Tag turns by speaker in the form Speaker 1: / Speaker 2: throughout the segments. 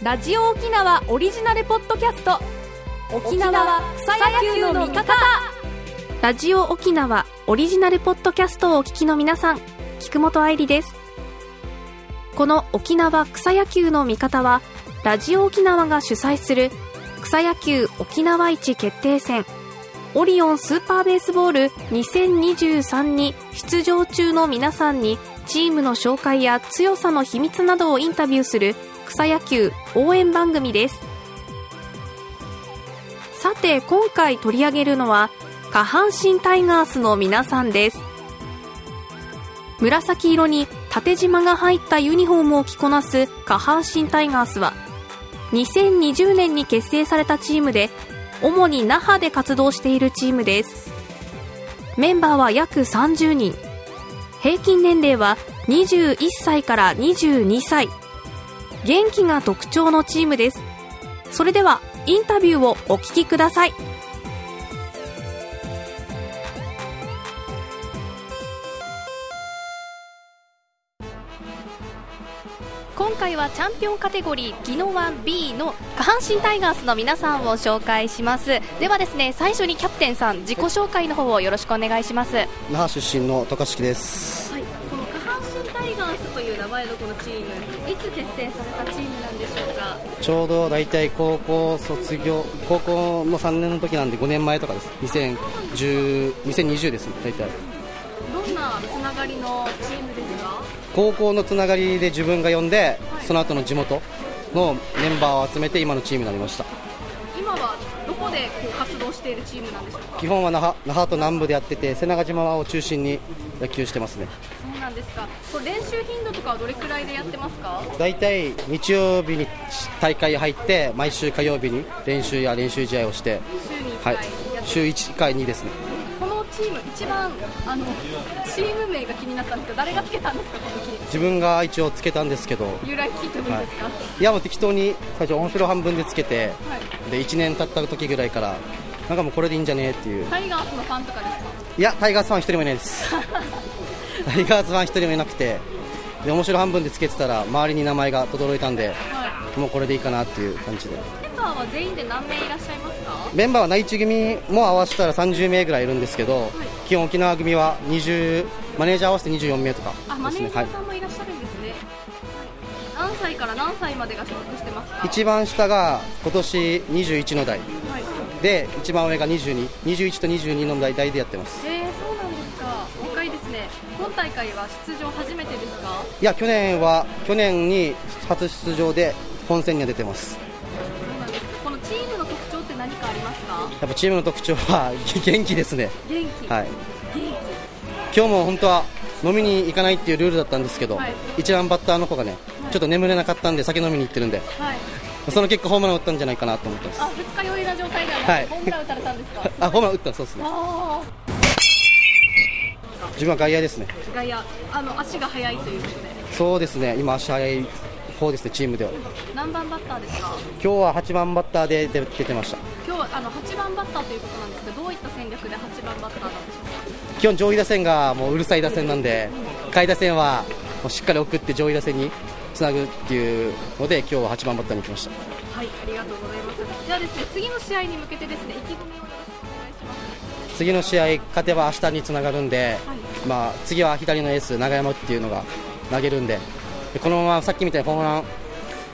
Speaker 1: ラジオ沖縄オリジナルポッドキャスト。沖縄草野球の味方。
Speaker 2: ラジオ沖縄オリジナルポッドキャストをお聞きの皆さん菊本愛理です。この沖縄草野球の味方はラジオ沖縄が主催する草野球沖縄一決定戦。オリオンスーパーベースボール2023に出場中の皆さんにチームの紹介や強さの秘密などをインタビューする草野球応援番組です。さて今回取り上げるのは下半身タイガースの皆さんです。紫色に縦縞が入ったユニフォームを着こなす下半身タイガースは2020年に結成されたチームで主に那覇で活動しているチームです。メンバーは約30人。平均年齢は21歳から22歳。元気が特徴のチームです。それではインタビューをお聞きください。今回はチャンピオンカテゴリーギノワン B の下半身タイガースの皆さんを紹介します。ではですね最初にキャプテンさん自己紹介の方をよろしくお願いします。
Speaker 3: 那覇出身の渡嘉敷です
Speaker 1: このチーム？いつ結成されたチームなんでしょうか？
Speaker 3: ちょうど大体高校卒業高校の3年の時なんで5年前とかです。2010 2020ですね大体。
Speaker 1: どんなつながりのチームですか？
Speaker 3: 高校のつながりで自分が呼んで、その後の地元のメンバーを集めて今のチームになりました
Speaker 1: 今はどこでこう活動しているチームなんでしょうか？
Speaker 3: 基本は那覇那覇と南部でやってて瀬長島を中心に野球してますね。
Speaker 1: そうなんですか。これ練習頻度とかはどれくらいでやってますか？
Speaker 3: 大体日曜日に大会入って毎週火曜日に練習や練習試合をして
Speaker 1: 週に1回
Speaker 3: はい。
Speaker 1: やってます、
Speaker 3: 週1回2ですね
Speaker 1: チーム一番あのチーム名が気になったんですけど誰がつけたんですかこのチーム？
Speaker 3: 自分が一応つけたんですけど。
Speaker 1: 由来聞いてもいいですか、
Speaker 3: い。やもう適当に最初面白半分でつけて
Speaker 1: はい。
Speaker 3: で1年経った時ぐらいからなんかもうこれでいいんじゃねえっていう。
Speaker 1: タイガースのファンとかですか？
Speaker 3: いやタイガースファン一人もいないです。タイガースファン一人もいなくてで面白半分でつけてたら周りに名前が轟いたんで
Speaker 1: はい。
Speaker 3: もうこれでいいかなっていう感じで
Speaker 1: は全員で何名いらっしゃいますか？
Speaker 3: メンバーは内地組も合わせたら30名ぐらいいるんですけど、基本沖縄組は20マネージャー合わせて24名とか
Speaker 1: あマネージャ
Speaker 3: はい
Speaker 1: ーさんもい。らっしゃるんですね、何歳から何歳までが所属してますか？
Speaker 3: 一番下が今年21の代。
Speaker 1: はい。
Speaker 3: で一番上が2221と22の代代でやってます。
Speaker 1: えー、そうなんですか。若いですね。今大会は出場初めてですか？
Speaker 3: いや去年は去年に初出場で本戦には出てます
Speaker 1: 何かありますか？
Speaker 3: やっぱチームの特徴は 元気ですね。
Speaker 1: 元気、
Speaker 3: はい。
Speaker 1: 元
Speaker 3: 今日も本当は飲みに行かないっていうルールだったんですけど、
Speaker 1: はい。
Speaker 3: 一番バッターの子がねちょっと眠れなかったんで酒飲みに行ってるんで
Speaker 1: 気はい。
Speaker 3: その結果ホームラン打ったんじゃないかなと思ってます。
Speaker 1: あ二日酔いな状態ではな
Speaker 3: はい。
Speaker 1: ホームラン打たれたんですか？
Speaker 3: あホームラン打ったそうですね。
Speaker 1: あ
Speaker 3: 自分は外野ですね。
Speaker 1: あ外野。あの足が速いということで。
Speaker 3: そうですね。今足速い方ですねチームでは。
Speaker 1: 何番バッターですか？
Speaker 3: 今日は8番バッターで出出てました。
Speaker 1: 今日はあの8番バッターということなんですけどどういった戦略で8番バッターなんでしょうか？
Speaker 3: 基本上位打線がもううるさい打線なんで下位打線はもうしっかり送って上位打線につなぐっていうので今日は8番バッターに来ました。
Speaker 1: はいありがとうございます。ではですね次の試合に向けてですね意気込みをよろしくお願いします。
Speaker 3: 次の試合勝てば明日につながるんで、
Speaker 1: はい。
Speaker 3: まあ、次は左のエース長山っていうのが投げるんででこのままさっきみたいにホームラン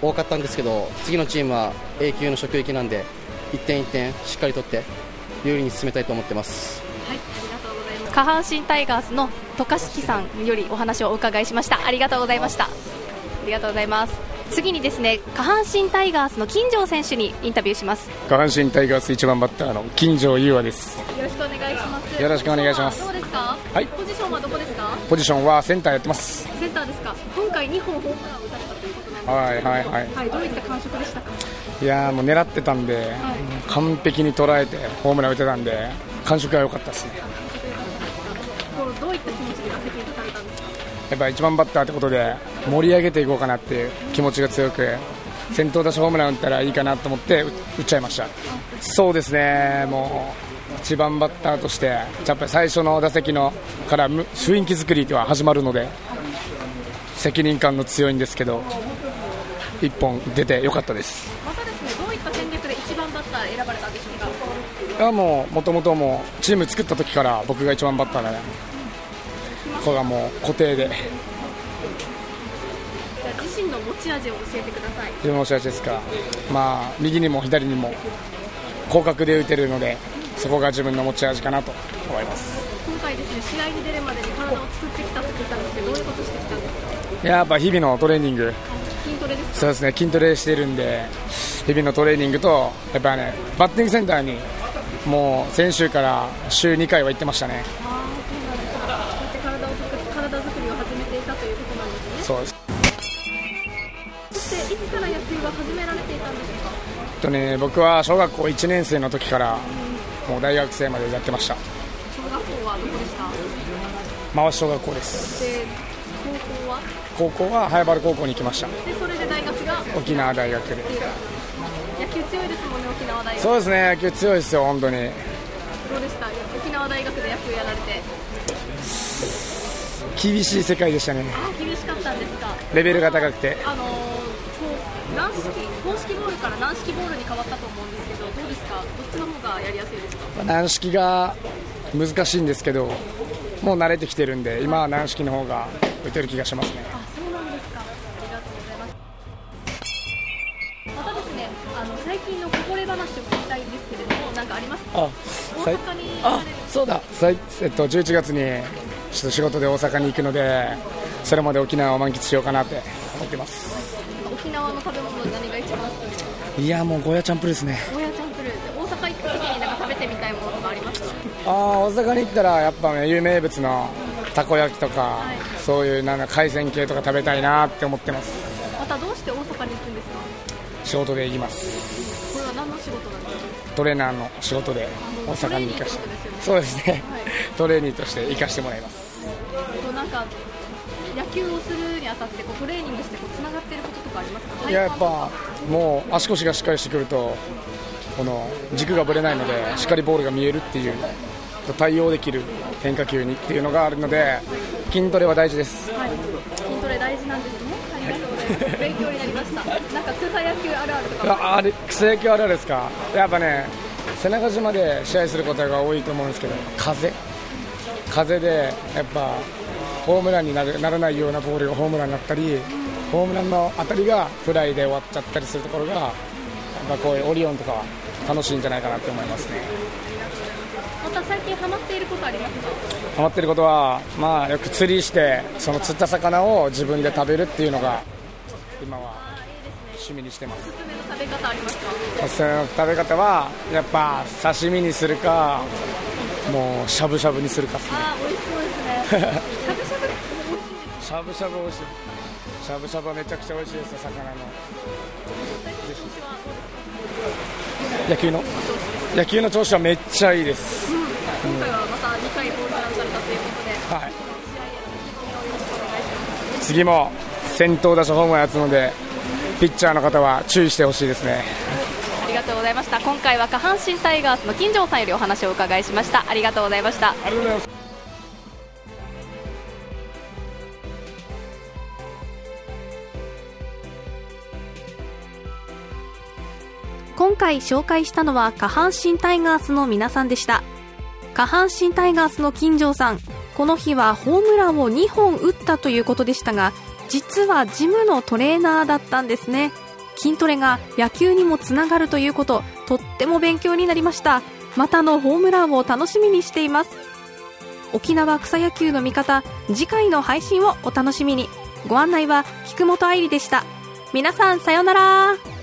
Speaker 3: 多かったんですけど次のチームは A 級の職域なんで1点1点しっかり取って有利に進めたいと思ってます。
Speaker 1: はいありがとうございます。
Speaker 2: 下半身タイガースの渡嘉敷さんよりお話をお伺いしました。ありがとうございました。ありがとうございます。次にですね下半身タイガースの金城選手にインタビューします。
Speaker 4: 下半身タイガース1番バッターの金城優愛です。
Speaker 1: よろしくお願いします。
Speaker 4: よろしくお願いします。
Speaker 1: どうですか？
Speaker 4: はい。
Speaker 1: ポジションはどこで
Speaker 4: ポジションはセンターやってます。
Speaker 1: センターですか。今回2本ホームランを打たれたということなんですけど。
Speaker 4: はいはいはい。
Speaker 1: はいどういった感触でしたか？
Speaker 4: いやーもう狙ってたんで、完璧に捉えてホームラン打てたんで感触が良かったですね。
Speaker 1: どういった気持ちで打席に立たれたんですか？
Speaker 4: やっぱ1番バッターってことで盛り上げていこうかなっていう気持ちが強く先頭打者ホームラン打ったらいいかなと思って打打っちゃいました。そうですねもう1番バッターとしてやっぱり最初の打席のからむ雰囲気作りは始まるので責任感の強いんですけど1本出てよかったです。
Speaker 1: またですねどういった戦略で1番バッター選ばれたんでしょうか？
Speaker 4: いやもうもともともうチーム作った時から僕が一番バッターでこれはもう固定で。
Speaker 1: 自身の持ち味を教えてください。
Speaker 4: 自分の持ち味ですか。まあ右にも左にも広角で打てるのでそこが自分の持ち味かなと思います。
Speaker 1: 今回ですね試合に出るまでに体を作ってきたと聞いたんですけどどういうことしてきたんですか？
Speaker 4: やっぱ日々のトレーニング。
Speaker 1: 筋トレですか？
Speaker 4: そうですね筋トレしてるんで日々のトレーニングとやっぱねバッティングセンターにもう先週から週2回は行ってましたね。
Speaker 1: そうですかこうやって体を作り体作りを始めていたということなんですね。
Speaker 4: そ
Speaker 1: していつから野球は始められていたんですか？
Speaker 4: とね僕は小学校1年生の時からもう大学生までやってました。
Speaker 1: 小学校はどこでした
Speaker 4: 回し小学校です。
Speaker 1: で高校は？
Speaker 4: 高校は？早原高校に行きました。
Speaker 1: でそれで大学が？
Speaker 4: 沖縄大学で。
Speaker 1: 野球強いですもんね沖縄大学。
Speaker 4: そうですね野球強いですよ本当に。
Speaker 1: どうでした？沖縄大学で野球やられて。
Speaker 4: 厳しい世界でしたね。
Speaker 1: ああ厳しかったんですか。
Speaker 4: レベルが高くて。
Speaker 1: あのー軟式公式ボールから軟式ボールに変わったと思うんですけどっちの方がやりやすいですか？
Speaker 4: 軟式が難しいんですけどもう慣れてきてるんで今は軟式の方が打てる気がしますね。
Speaker 1: あそうなんですか。ありがとうございます。またですねあの最近のこぼれ話を聞きたいんですけれども何かありますか？
Speaker 4: あ
Speaker 1: 大阪に
Speaker 4: あそうだ。さい、えっと、11月にちょっと仕事で大阪に行くのでそれまで沖縄を満喫しようかなって思ってます。
Speaker 1: 沖縄の食べ物何が一番好きですか？
Speaker 4: いやもうゴーヤチャンプルーですね
Speaker 1: あ
Speaker 4: あ大阪に行ったらやっぱね有名物のたこ焼きとか、そういうなんか海鮮系とか食べたいなって思ってます。
Speaker 1: またどうして大阪に行くんですか？
Speaker 4: 仕事で行きます。
Speaker 1: これは何の仕事なんですか？
Speaker 4: トレーナーの仕事で大阪に行かして。そうですね、
Speaker 1: はい。
Speaker 4: トレーニーとして行かしてもらいます。
Speaker 1: なんか野球をするにあたってこうトレーニングしてこうつながっていることとかありますか？
Speaker 4: いややっぱもう足腰がしっかりしてくるとこの軸がぶれないのでしっかりボールが見えるっていう対応できる変化球にっていうのがあるので筋トレは大事です
Speaker 1: はい、筋トレ大事なんですね。ありがとうございます。勉強になりました。なんか草野球あるあるとか。
Speaker 4: ああれ草野球あるあるですか？やっぱね背中島で試合することが多いと思うんですけど風？風でやっぱホームランになるならないようなボールがホームランになったりホームランの当たりがフライで終わっちゃったりするところがやっぱこういうオリオンとかは楽しいんじゃないかなって思いますね
Speaker 1: また最近ハマっていることありますか？
Speaker 4: ハマってることは、まあ、よく釣りしてその釣った魚を自分で食べるっていうのが今は。趣味にしてます
Speaker 1: おすすめの食べ方ありますか？
Speaker 4: おすすめの食べ方はやっぱ刺身にするかもうしゃぶしゃぶにするか
Speaker 1: あー、美味しそうですね。しゃぶしゃぶで美味しい。
Speaker 4: しゃぶしゃぶ美味しいしゃぶしゃぶはめちゃくちゃ美味しいですよ魚の野球の？野球の調子はめっちゃいいです、
Speaker 1: 今回はまた2回ホームランされたということで、
Speaker 4: はい。次も先頭打者ホームランやつのでピッチャーの方は注意してほしいですね
Speaker 1: ありがとうございました。今回は下半身タイガースの金城さんよりお話をお伺いしました。ありがとうございました。
Speaker 4: ありがとうございます
Speaker 2: 今回紹介したのは下半身タイガースの皆さんでした。下半身タイガースの金城さんこの日はホームランを2本打ったということでしたが実はジムのトレーナーだったんですね。筋トレが野球にもつながるということとっても勉強になりました。またのホームランを楽しみにしています。沖縄草野球の味方次回の配信をお楽しみに。ご案内は菊本愛理でした。皆さんさようなら。